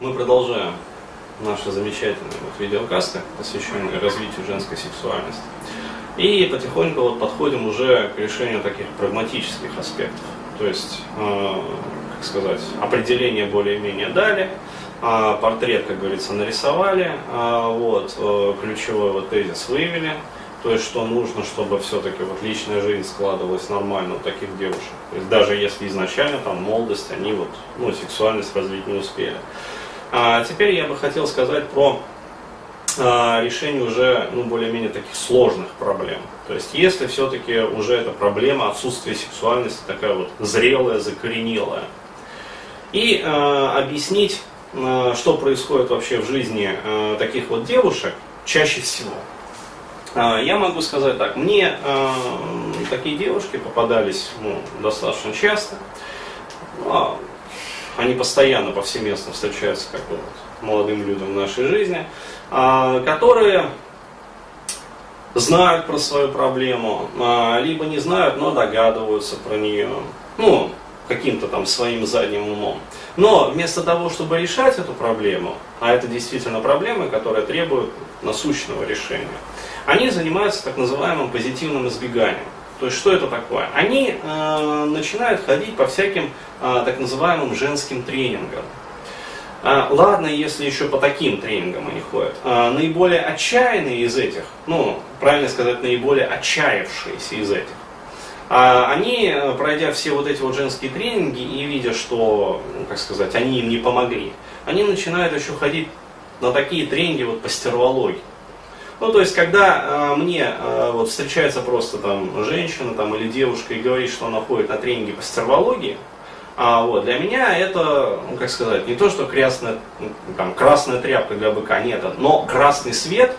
Мы продолжаем наши замечательные вот видеокасты, посвященные развитию женской сексуальности. И потихоньку вот подходим уже к решению таких прагматических аспектов. То есть, э, как сказать, определение более-менее дали, э, портрет, как говорится, нарисовали, э, вот, э, ключевой вот тезис вывели, то есть, что нужно, чтобы все-таки вот личная жизнь складывалась нормально у таких девушек. То есть, даже если изначально там молодость, они вот, ну, сексуальность развить не успели. А теперь я бы хотел сказать про а, решение уже, ну, более-менее таких сложных проблем. То есть, если все-таки уже эта проблема отсутствия сексуальности такая вот зрелая, закоренелая. И э, объяснить, э, что происходит вообще в жизни э, таких вот девушек чаще всего – а, я могу сказать так, мне э, такие девушки попадались ну, достаточно часто. Ну, они постоянно повсеместно встречаются как бы, молодым людям в нашей жизни, э, которые знают про свою проблему, э, либо не знают, но догадываются про нее. Ну, каким-то там своим задним умом. Но вместо того, чтобы решать эту проблему, а это действительно проблема, которая требует насущного решения, они занимаются так называемым позитивным избеганием. То есть что это такое? Они э, начинают ходить по всяким э, так называемым женским тренингам. А, ладно, если еще по таким тренингам они ходят. А, наиболее отчаянные из этих, ну, правильно сказать, наиболее отчаявшиеся из этих, а, они, пройдя все вот эти вот женские тренинги и видя, что, ну, как сказать, они им не помогли, они начинают еще ходить на такие тренинги вот по стервологии. Ну, то есть, когда э, мне э, вот встречается просто там женщина там, или девушка и говорит, что она ходит на тренинги по стервологии, а, вот, для меня это, ну, как сказать, не то, что красная, там, красная тряпка для быка, нет, но красный свет,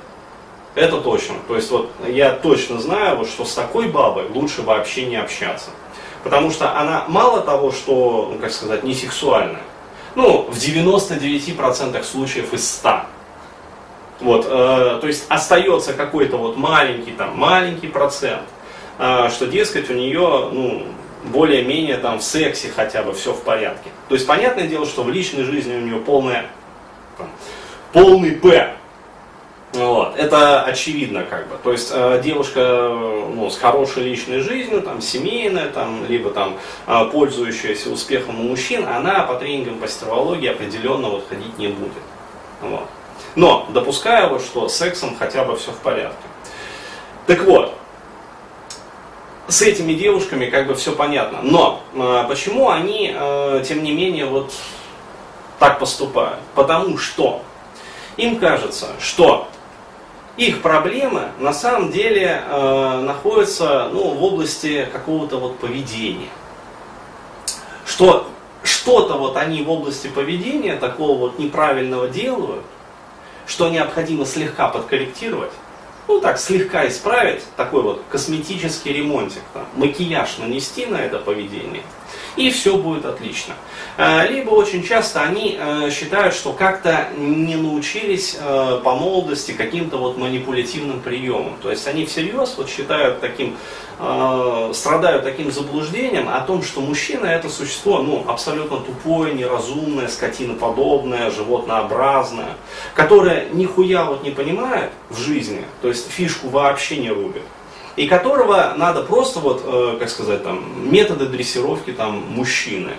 это точно. То есть, вот, я точно знаю, вот, что с такой бабой лучше вообще не общаться. Потому что она мало того, что, ну, как сказать, не сексуальная, ну, в 99% случаев из 100 вот, э, то есть остается какой-то вот маленький, там, маленький процент, э, что, дескать, у нее, ну, более-менее там в сексе хотя бы все в порядке. То есть, понятное дело, что в личной жизни у нее полная, там, полный П. Вот. Это очевидно как бы. То есть э, девушка ну, с хорошей личной жизнью, там, семейная, там, либо там, э, пользующаяся успехом у мужчин, она по тренингам по стервологии определенно вот, ходить не будет. Вот. Но допускаю, вот, что сексом хотя бы все в порядке. Так вот, с этими девушками как бы все понятно. Но э, почему они, э, тем не менее, вот так поступают? Потому что им кажется, что их проблемы на самом деле э, находятся ну, в области какого-то вот поведения. Что что-то вот они в области поведения такого вот неправильного делают, что необходимо слегка подкорректировать, ну так, слегка исправить, такой вот косметический ремонтик, там, макияж нанести на это поведение, и все будет отлично. Э, либо очень часто они э, считают, что как-то не научились э, по молодости каким-то вот манипулятивным приемам. То есть они всерьез вот считают таким, страдают таким заблуждением о том, что мужчина это существо ну, абсолютно тупое, неразумное, скотиноподобное, животнообразное, которое нихуя вот не понимает в жизни, то есть фишку вообще не рубит и которого надо просто вот, э, как сказать, там, методы дрессировки там мужчины.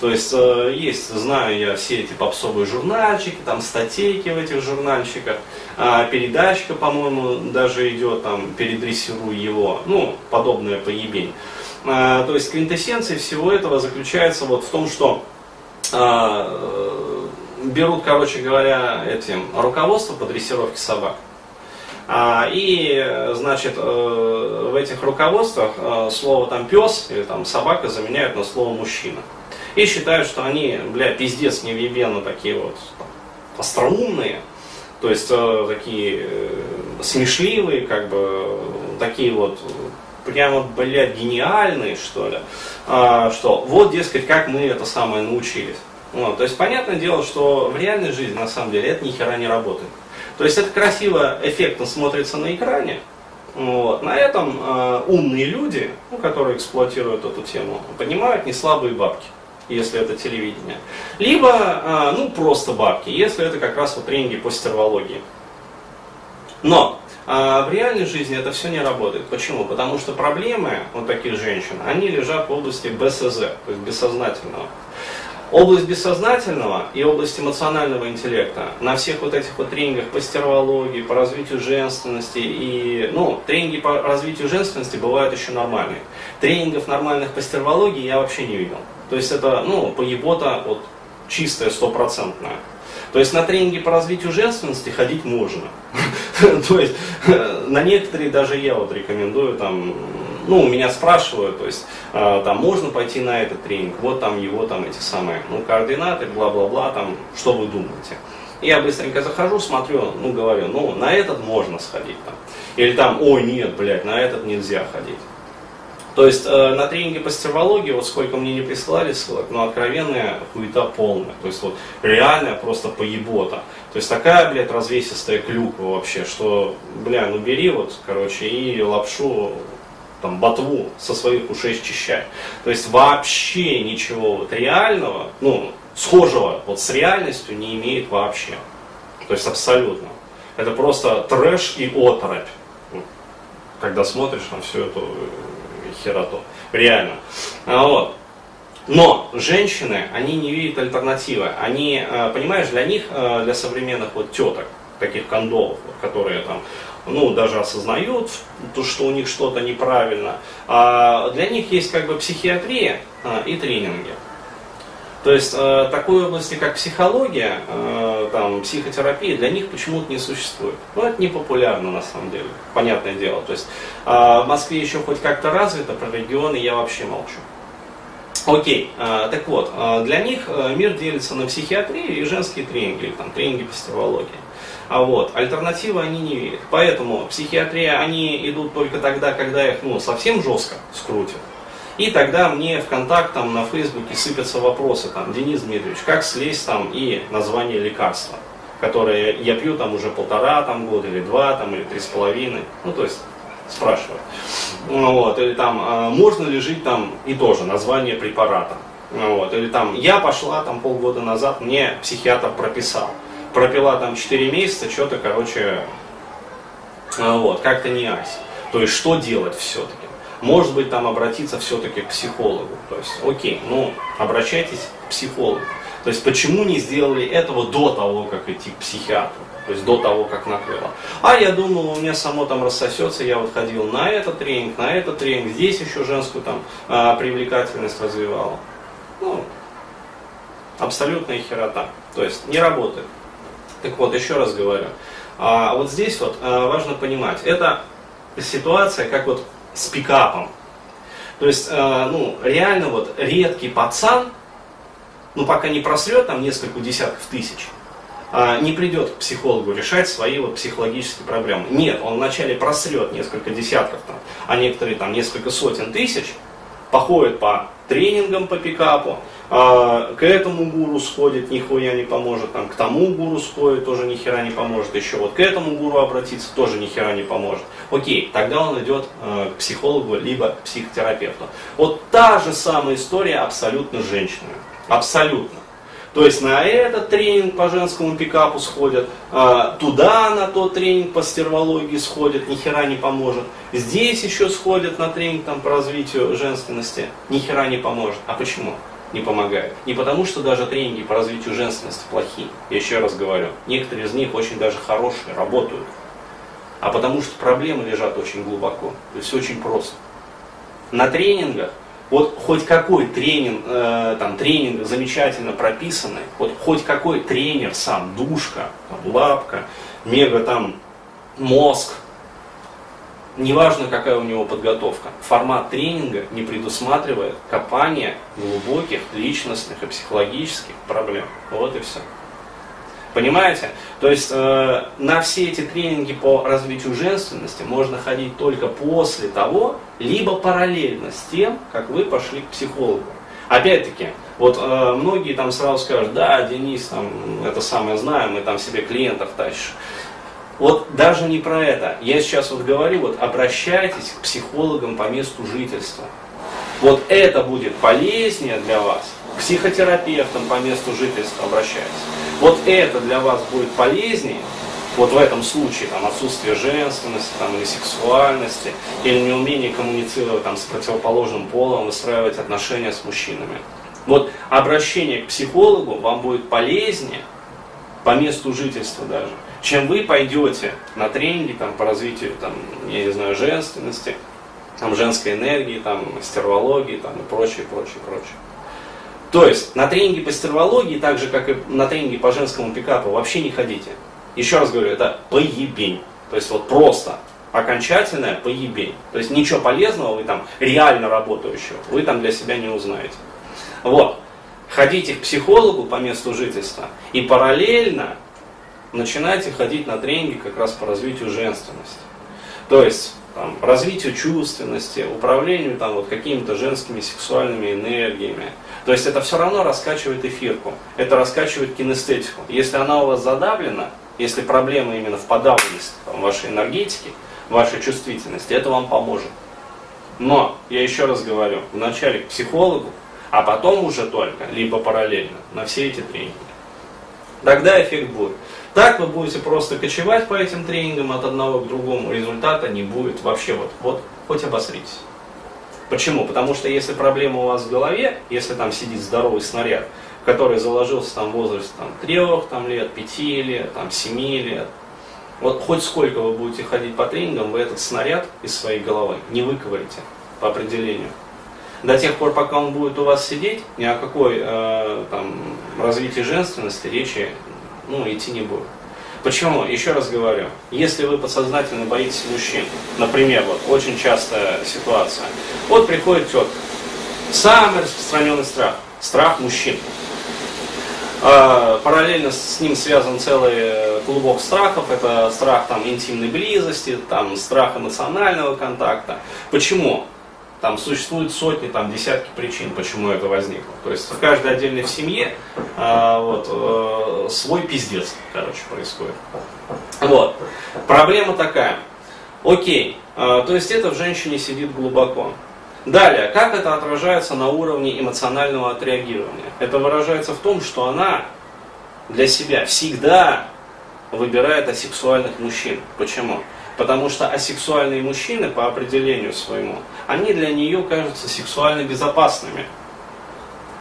То есть э, есть, знаю я все эти попсовые журнальчики, там статейки в этих журнальчиках, а передачка, по-моему, даже идет там «Передрессируй его», ну, подобное поебень. А, то есть квинтэссенция всего этого заключается вот в том, что а, берут, короче говоря, этим руководство по дрессировке собак, и, значит, э, в этих руководствах э, слово там пес или там собака заменяют на слово мужчина. И считают, что они, бля, пиздец невъебенно такие вот остроумные, то есть э, такие смешливые, как бы, такие вот прямо, блядь, гениальные, что ли, а, что вот, дескать, как мы это самое научились. Вот, то есть, понятное дело, что в реальной жизни, на самом деле, это ни хера не работает. То есть это красиво, эффектно смотрится на экране. Вот. На этом э, умные люди, ну, которые эксплуатируют эту тему, понимают не слабые бабки. если это телевидение, либо, а, ну, просто бабки, если это как раз вот тренинги по стервологии. Но а в реальной жизни это все не работает. Почему? Потому что проблемы у таких женщин, они лежат в области БСЗ, то есть бессознательного. Область бессознательного и область эмоционального интеллекта на всех вот этих вот тренингах по стервологии, по развитию женственности и, ну, тренинги по развитию женственности бывают еще нормальные. Тренингов нормальных по стервологии я вообще не видел. То есть это, ну, поебота вот чистая, стопроцентная. То есть на тренинги по развитию женственности ходить можно. То есть на некоторые даже я вот рекомендую там ну, меня спрашивают, то есть, э, там, можно пойти на этот тренинг, вот там его, там, эти самые, ну, координаты, бла-бла-бла, там, что вы думаете. Я быстренько захожу, смотрю, ну, говорю, ну, на этот можно сходить, там. Или там, ой, нет, блядь, на этот нельзя ходить. То есть э, на тренинге по стервологии, вот сколько мне не прислали ссылок, но ну, откровенная хуета полная. То есть вот реальная просто поебота. То есть такая, блядь, развесистая клюква вообще, что, бля, ну бери вот, короче, и лапшу там, ботву со своих ушей счищать. То есть вообще ничего вот реального, ну, схожего вот с реальностью не имеет вообще. То есть абсолютно. Это просто трэш и оторопь. Когда смотришь на всю эту э, хероту. Реально. А вот. Но женщины, они не видят альтернативы. Они, э, понимаешь, для них, э, для современных вот теток, таких кондолов, которые там ну, даже осознают, то, что у них что-то неправильно. А для них есть как бы психиатрия а, и тренинги. То есть э, такой области, как психология, э, там, психотерапия, для них почему-то не существует. Ну, это не популярно на самом деле, понятное дело. То есть э, в Москве еще хоть как-то развито, про регионы я вообще молчу. Окей, э, так вот, для них мир делится на психиатрию и женские тренинги, или там тренинги по стервологии. А вот, альтернативы они не видят. Поэтому психиатрия, они идут только тогда, когда их ну, совсем жестко скрутят. И тогда мне в контакт там, на Фейсбуке сыпятся вопросы, там, Денис Дмитриевич, как слезть там и название лекарства, которое я пью там уже полтора там, года, или два, там, или три с половиной. Ну, то есть, спрашивают. Ну, вот, или там, а можно ли жить там и тоже название препарата. Ну, вот, или там, я пошла там полгода назад, мне психиатр прописал пропила там 4 месяца, что-то, короче, а, вот, как-то не ась. То есть, что делать все-таки? Может быть, там обратиться все-таки к психологу. То есть, окей, ну, обращайтесь к психологу. То есть, почему не сделали этого до того, как идти к психиатру? То есть, до того, как накрыло. А я думал, у меня само там рассосется, я вот ходил на этот тренинг, на этот тренинг, здесь еще женскую там а, привлекательность развивал. Ну, абсолютная херота. То есть, не работает. Так вот, еще раз говорю, а вот здесь вот а, важно понимать, это ситуация как вот с пикапом. То есть, а, ну, реально вот редкий пацан, ну, пока не просрет там несколько десятков тысяч, а, не придет к психологу решать свои вот психологические проблемы. Нет, он вначале просрет несколько десятков, там, а некоторые там несколько сотен тысяч, походит по тренингам по пикапу, а, к этому гуру сходит, нихуя не поможет, там, к тому гуру сходит, тоже ни хера не поможет, еще вот к этому гуру обратиться, тоже ни хера не поможет. Окей, тогда он идет э, к психологу, либо к психотерапевту. Вот та же самая история абсолютно с женщинами. Абсолютно. То есть на этот тренинг по женскому пикапу сходят, а, туда на тот тренинг по стервологии сходят, ни хера не поможет. Здесь еще сходят на тренинг там, по развитию женственности, ни хера не поможет. А почему? не помогает. Не потому, что даже тренинги по развитию женственности плохие. Я еще раз говорю, некоторые из них очень даже хорошие, работают. А потому что проблемы лежат очень глубоко. То есть очень просто. На тренингах вот хоть какой тренинг, э, там, тренинг замечательно прописанный, вот хоть какой тренер сам, душка, там, лапка, мега там мозг, неважно какая у него подготовка, формат тренинга не предусматривает копания глубоких личностных и психологических проблем. Вот и все. Понимаете? То есть э, на все эти тренинги по развитию женственности можно ходить только после того, либо параллельно с тем, как вы пошли к психологу. Опять-таки, вот э, многие там сразу скажут, да, Денис, там, это самое знаем, мы там себе клиентов тащишь. Вот даже не про это. Я сейчас вот говорю, вот обращайтесь к психологам по месту жительства. Вот это будет полезнее для вас, к психотерапевтам по месту жительства обращайтесь. Вот это для вас будет полезнее, вот в этом случае там, отсутствие женственности там, или сексуальности, или неумение коммуницировать там, с противоположным полом, выстраивать отношения с мужчинами. Вот обращение к психологу вам будет полезнее по месту жительства даже, чем вы пойдете на тренинги там, по развитию, там, я не знаю, женственности, там, женской энергии, там, стервологии там, и прочее, прочее, прочее. То есть на тренинги по стервологии, так же как и на тренинги по женскому пикапу, вообще не ходите. Еще раз говорю, это поебень. То есть вот просто окончательная поебень. То есть ничего полезного вы там, реально работающего, вы там для себя не узнаете. Вот. Ходите к психологу по месту жительства и параллельно начинайте ходить на тренинги как раз по развитию женственности. То есть там, развитию чувственности, управлению там, вот, какими-то женскими сексуальными энергиями. То есть это все равно раскачивает эфирку, это раскачивает кинестетику. Если она у вас задавлена, если проблема именно в подавленности там, вашей энергетики, вашей чувствительности, это вам поможет. Но, я еще раз говорю, вначале к психологу, а потом уже только, либо параллельно, на все эти тренинги. Тогда эффект будет. Так вы будете просто кочевать по этим тренингам от одного к другому, результата не будет вообще, вот, вот хоть обосритесь. Почему? Потому что если проблема у вас в голове, если там сидит здоровый снаряд, который заложился там в возрасте там, 3 там, лет, 5 лет, там, 7 лет, вот хоть сколько вы будете ходить по тренингам, вы этот снаряд из своей головы не выковырите по определению. До тех пор, пока он будет у вас сидеть, ни о какой э, там, развитии женственности речи ну, идти не будет. Почему? Еще раз говорю, если вы подсознательно боитесь мужчин, например, вот очень частая ситуация, вот приходит тетка, самый распространенный страх, страх мужчин. А, параллельно с ним связан целый клубок страхов. Это страх там, интимной близости, там, страх эмоционального контакта. Почему? Там существуют сотни, там, десятки причин, почему это возникло. То есть в каждой отдельной в семье а, вот, э, свой пиздец, короче, происходит. Вот. Проблема такая. Окей, э, то есть это в женщине сидит глубоко. Далее, как это отражается на уровне эмоционального отреагирования? Это выражается в том, что она для себя всегда выбирает асексуальных мужчин. Почему? Потому что асексуальные мужчины, по определению своему, они для нее кажутся сексуально безопасными.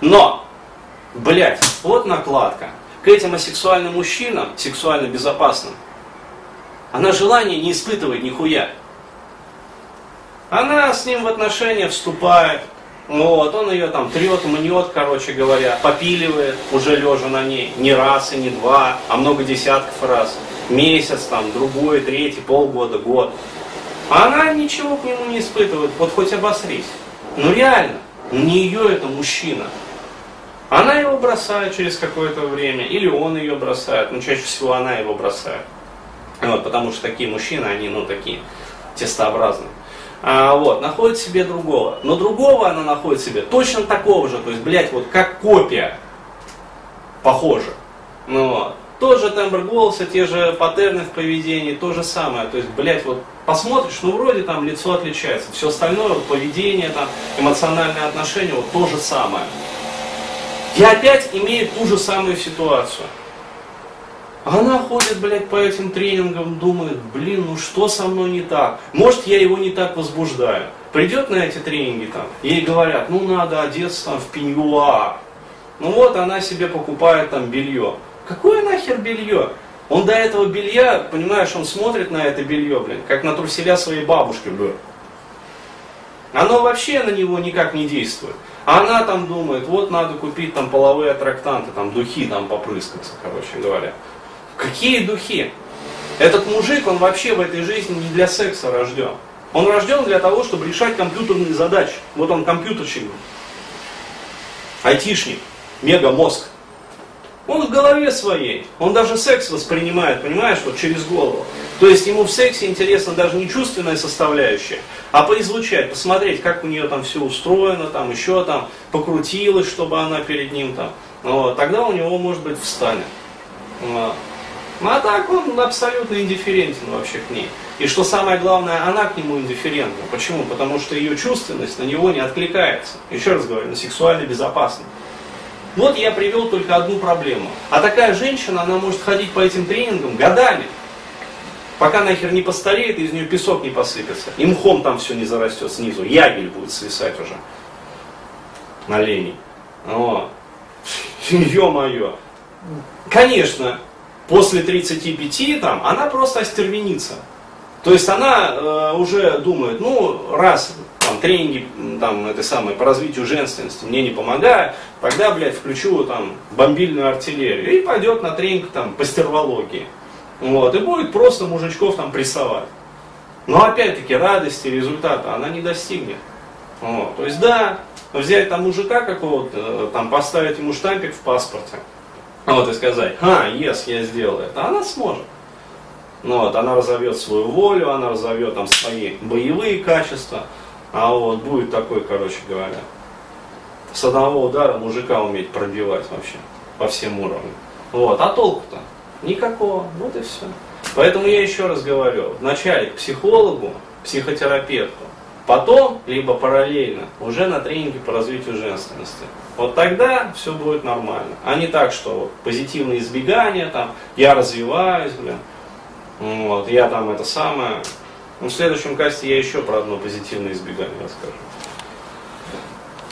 Но, блядь, вот накладка. К этим асексуальным мужчинам, сексуально безопасным, она желания не испытывает нихуя. Она с ним в отношения вступает, вот, он ее там трет, мнет, короче говоря, попиливает, уже лежа на ней, не раз и не два, а много десятков раз. Месяц, там, другой, третий, полгода, год. А она ничего к нему не испытывает, вот хоть обосрись. Ну реально, не ее это мужчина. Она его бросает через какое-то время, или он ее бросает, но чаще всего она его бросает. Вот, потому что такие мужчины, они, ну, такие тестообразные а, вот, находит себе другого. Но другого она находит себе точно такого же, то есть, блядь, вот как копия, похоже. Ну, вот. Тот же тембр голоса, те же паттерны в поведении, то же самое. То есть, блядь, вот посмотришь, ну вроде там лицо отличается. Все остальное, вот, поведение, там, эмоциональное отношение, вот то же самое. И опять имеет ту же самую ситуацию. Она ходит, блядь, по этим тренингам, думает, блин, ну что со мной не так? Может, я его не так возбуждаю. Придет на эти тренинги там, ей говорят, ну надо одеться там в пеньюар. Ну вот она себе покупает там белье. Какое нахер белье? Он до этого белья, понимаешь, он смотрит на это белье, блин, как на труселя своей бабушки, блин. Оно вообще на него никак не действует. А она там думает, вот надо купить там половые аттрактанты, там духи там попрыскаться, короче говоря. Какие духи? Этот мужик, он вообще в этой жизни не для секса рожден. Он рожден для того, чтобы решать компьютерные задачи. Вот он компьютерщик, айтишник, мегамозг. Он в голове своей, он даже секс воспринимает, понимаешь, вот через голову. То есть ему в сексе интересна даже не чувственная составляющая, а поизлучать, посмотреть, как у нее там все устроено, там еще там покрутилось, чтобы она перед ним там. Вот, тогда у него, может быть, встанет. Вот. Ну а так он абсолютно индифферентен вообще к ней. И что самое главное, она к нему индифферентна. Почему? Потому что ее чувственность на него не откликается. Еще раз говорю, на сексуально безопасно. Вот я привел только одну проблему. А такая женщина, она может ходить по этим тренингам годами. Пока нахер не постареет, из нее песок не посыпется. И мхом там все не зарастет снизу. Ягель будет свисать уже. На лени. Вот. Ё-моё. Конечно, после 35 там, она просто остервенится. То есть она э, уже думает, ну, раз там, тренинги там, это самое, по развитию женственности мне не помогают, тогда, блядь, включу там бомбильную артиллерию и пойдет на тренинг там, по стервологии. Вот, и будет просто мужичков там прессовать. Но опять-таки радости результата она не достигнет. Вот, то есть да, взять там мужика какого-то, э, там поставить ему штампик в паспорте, вот и сказать, а, yes, я сделал это, она сможет. Ну, вот, она разовьет свою волю, она разовьет там свои боевые качества, а вот будет такой, короче говоря, с одного удара мужика уметь пробивать вообще по всем уровням. Вот, а толку-то? Никакого, вот и все. Поэтому я еще раз говорю, вначале к психологу, психотерапевту, потом, либо параллельно, уже на тренинге по развитию женственности. Вот тогда все будет нормально. А не так, что вот, позитивное избегание, там, я развиваюсь, блин, вот, я там это самое. Ну, в следующем касте я еще про одно позитивное избегание расскажу.